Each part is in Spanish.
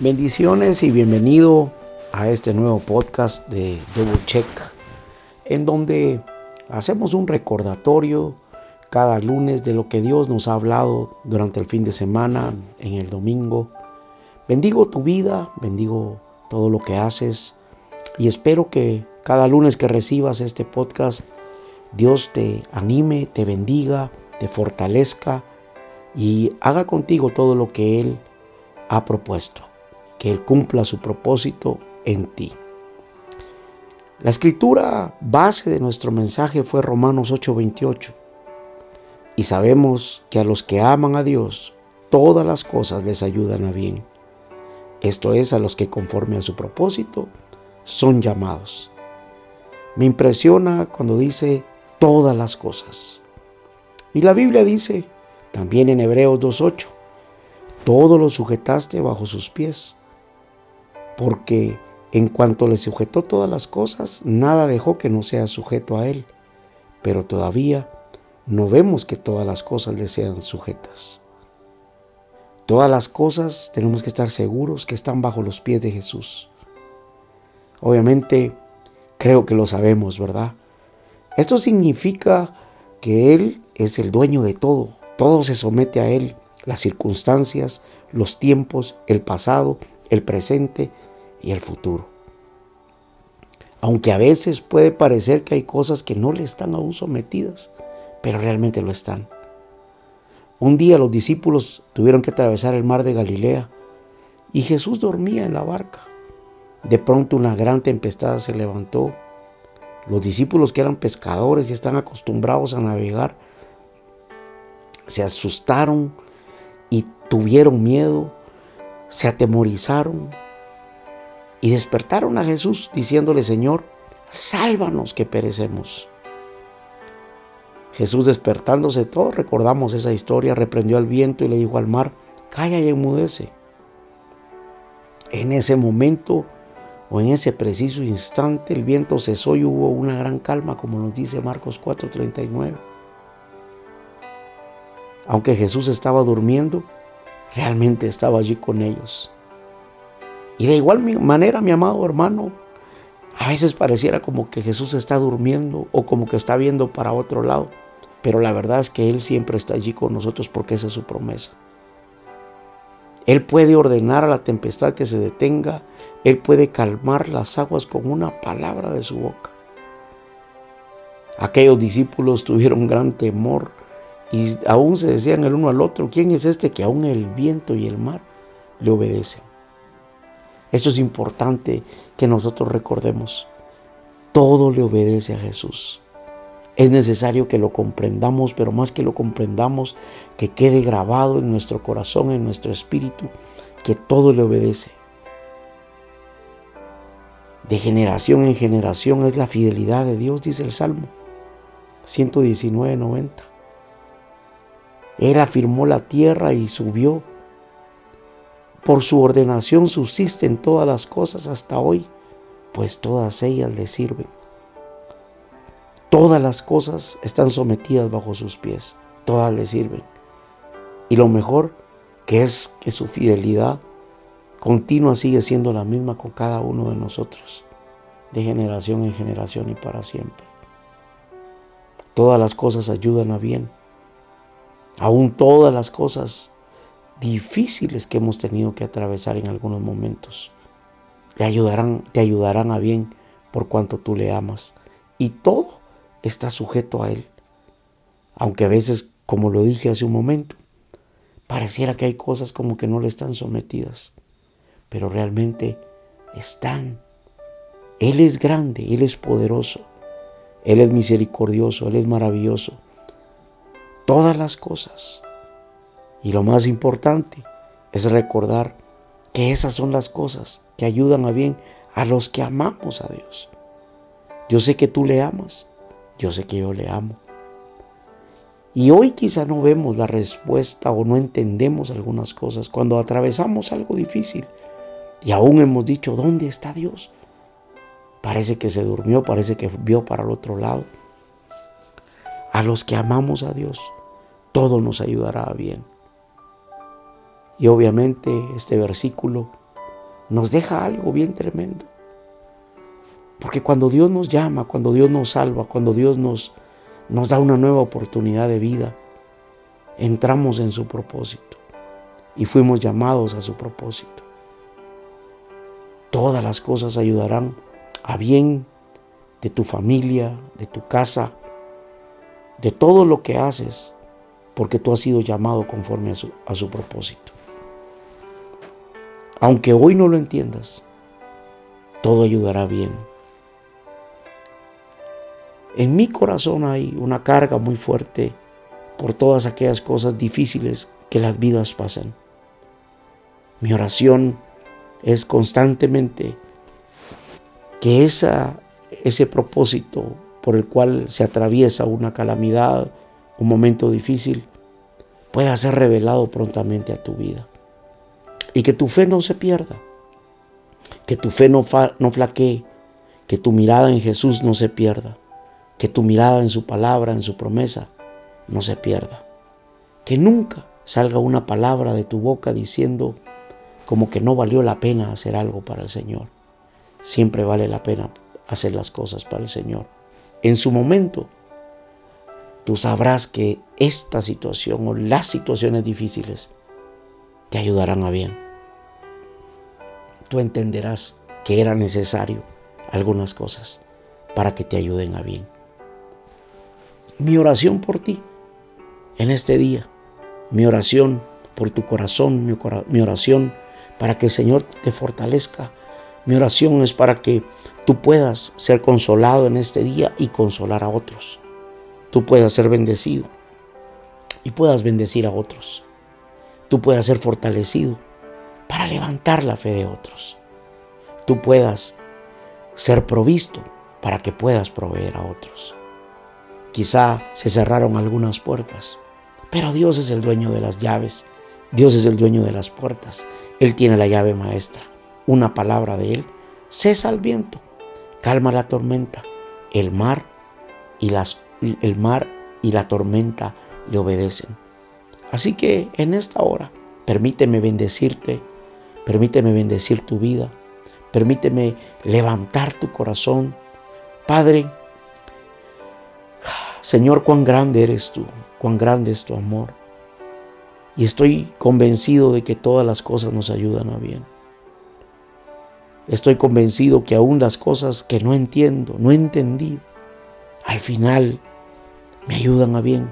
Bendiciones y bienvenido a este nuevo podcast de Double Check, en donde hacemos un recordatorio cada lunes de lo que Dios nos ha hablado durante el fin de semana, en el domingo. Bendigo tu vida, bendigo todo lo que haces y espero que cada lunes que recibas este podcast, Dios te anime, te bendiga, te fortalezca y haga contigo todo lo que Él ha propuesto que Él cumpla su propósito en ti. La escritura base de nuestro mensaje fue Romanos 8:28. Y sabemos que a los que aman a Dios, todas las cosas les ayudan a bien. Esto es a los que conforme a su propósito son llamados. Me impresiona cuando dice todas las cosas. Y la Biblia dice, también en Hebreos 2.8, todo lo sujetaste bajo sus pies porque en cuanto le sujetó todas las cosas, nada dejó que no sea sujeto a él. Pero todavía no vemos que todas las cosas le sean sujetas. Todas las cosas tenemos que estar seguros que están bajo los pies de Jesús. Obviamente, creo que lo sabemos, ¿verdad? Esto significa que Él es el dueño de todo. Todo se somete a Él. Las circunstancias, los tiempos, el pasado, el presente y el futuro. Aunque a veces puede parecer que hay cosas que no le están aún sometidas, pero realmente lo están. Un día los discípulos tuvieron que atravesar el mar de Galilea y Jesús dormía en la barca. De pronto una gran tempestad se levantó. Los discípulos que eran pescadores y están acostumbrados a navegar, se asustaron y tuvieron miedo, se atemorizaron y despertaron a Jesús diciéndole, Señor, sálvanos que perecemos. Jesús despertándose, todos recordamos esa historia, reprendió al viento y le dijo al mar, calla y enmudece. En ese momento o en ese preciso instante el viento cesó y hubo una gran calma, como nos dice Marcos 4:39. Aunque Jesús estaba durmiendo, realmente estaba allí con ellos. Y de igual manera, mi amado hermano, a veces pareciera como que Jesús está durmiendo o como que está viendo para otro lado. Pero la verdad es que Él siempre está allí con nosotros porque esa es su promesa. Él puede ordenar a la tempestad que se detenga. Él puede calmar las aguas con una palabra de su boca. Aquellos discípulos tuvieron gran temor y aún se decían el uno al otro, ¿quién es este que aún el viento y el mar le obedecen? Esto es importante que nosotros recordemos. Todo le obedece a Jesús. Es necesario que lo comprendamos, pero más que lo comprendamos, que quede grabado en nuestro corazón, en nuestro espíritu, que todo le obedece. De generación en generación es la fidelidad de Dios, dice el Salmo 119, 90. Él afirmó la tierra y subió por su ordenación subsisten todas las cosas hasta hoy, pues todas ellas le sirven. Todas las cosas están sometidas bajo sus pies, todas le sirven. Y lo mejor que es que su fidelidad continua sigue siendo la misma con cada uno de nosotros, de generación en generación y para siempre. Todas las cosas ayudan a bien. Aún todas las cosas difíciles que hemos tenido que atravesar en algunos momentos. Te ayudarán, te ayudarán a bien por cuanto tú le amas. Y todo está sujeto a Él. Aunque a veces, como lo dije hace un momento, pareciera que hay cosas como que no le están sometidas. Pero realmente están. Él es grande, Él es poderoso, Él es misericordioso, Él es maravilloso. Todas las cosas y lo más importante es recordar que esas son las cosas que ayudan a bien a los que amamos a Dios. Yo sé que tú le amas, yo sé que yo le amo. Y hoy quizá no vemos la respuesta o no entendemos algunas cosas cuando atravesamos algo difícil y aún hemos dicho, ¿dónde está Dios? Parece que se durmió, parece que vio para el otro lado. A los que amamos a Dios, todo nos ayudará bien. Y obviamente este versículo nos deja algo bien tremendo. Porque cuando Dios nos llama, cuando Dios nos salva, cuando Dios nos, nos da una nueva oportunidad de vida, entramos en su propósito y fuimos llamados a su propósito. Todas las cosas ayudarán a bien de tu familia, de tu casa, de todo lo que haces, porque tú has sido llamado conforme a su, propósito. Aunque hoy no lo entiendas, todo ayudará bien. En mi corazón hay una carga muy fuerte por todas aquellas cosas difíciles que las vidas pasan. Mi oración es constantemente que esa, ese propósito por el cual se atraviesa una calamidad, un momento difícil, pueda ser revelado prontamente a tu vida. Y que tu fe no se pierda, que tu fe no, no flaquee, que tu mirada en Jesús no se pierda, que tu mirada en su palabra, en su promesa, no se pierda. Que nunca salga una palabra de tu boca diciendo como que no valió la pena hacer algo para el Señor. Siempre vale la pena hacer las cosas para el Señor. En su momento, tú sabrás que esta situación o las situaciones difíciles te ayudarán a bien. Tú entenderás que era necesario algunas cosas para que te ayuden a bien. Mi oración por ti en este día. Mi oración por tu corazón, mi oración para que el Señor te fortalezca. Mi oración es para que tú puedas ser consolado en este día y consolar a otros. Tú puedas ser bendecido y puedas bendecir a otros. Tú puedas ser fortalecido para levantar la fe de otros. Tú puedas ser provisto para que puedas proveer a otros. Quizá se cerraron algunas puertas, pero Dios es el dueño de las llaves, Dios es el dueño de las puertas, Él tiene la llave maestra. Una palabra de Él cesa el viento, calma la tormenta, el mar y las, el mar y la tormenta le obedecen. Así que en esta hora, permíteme bendecirte, permíteme bendecir tu vida, permíteme levantar tu corazón. Padre, Señor, cuán grande eres tú, cuán grande es tu amor. Y estoy convencido de que todas las cosas nos ayudan a bien. Estoy convencido que aún las cosas que no entiendo, no he entendido, al final me ayudan a bien,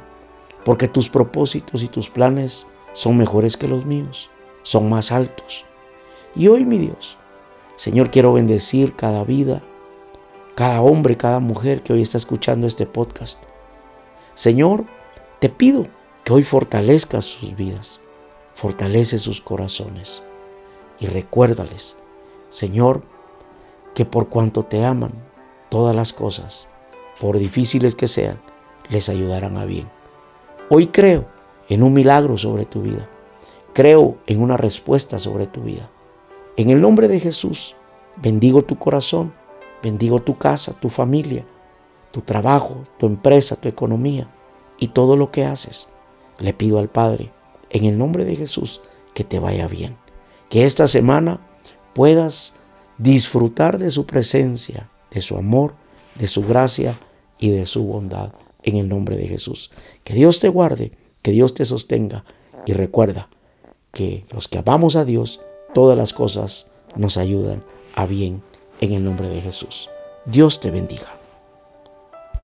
porque tus propósitos y tus planes son mejores que los míos, son más altos. Y hoy, mi Dios, Señor, quiero bendecir cada vida, cada hombre, cada mujer que hoy está escuchando este podcast. Señor, te pido que hoy fortalezcas sus vidas, fortalece sus corazones y recuérdales, Señor, que por cuanto te aman, todas las cosas, por difíciles que sean, les ayudarán a bien. Hoy creo en un milagro sobre tu vida. Creo en una respuesta sobre tu vida. En el nombre de Jesús, bendigo tu corazón, bendigo tu casa, tu familia, tu trabajo, tu empresa, tu economía y todo lo que haces. Le pido al Padre, en el nombre de Jesús, que te vaya bien. Que esta semana puedas disfrutar de su presencia, de su amor, de su gracia y de su bondad en el nombre de Jesús. Que Dios te guarde, que Dios te sostenga y recuerda que los que amamos a Dios, todas las cosas nos ayudan a bien en el nombre de Jesús. Dios te bendiga.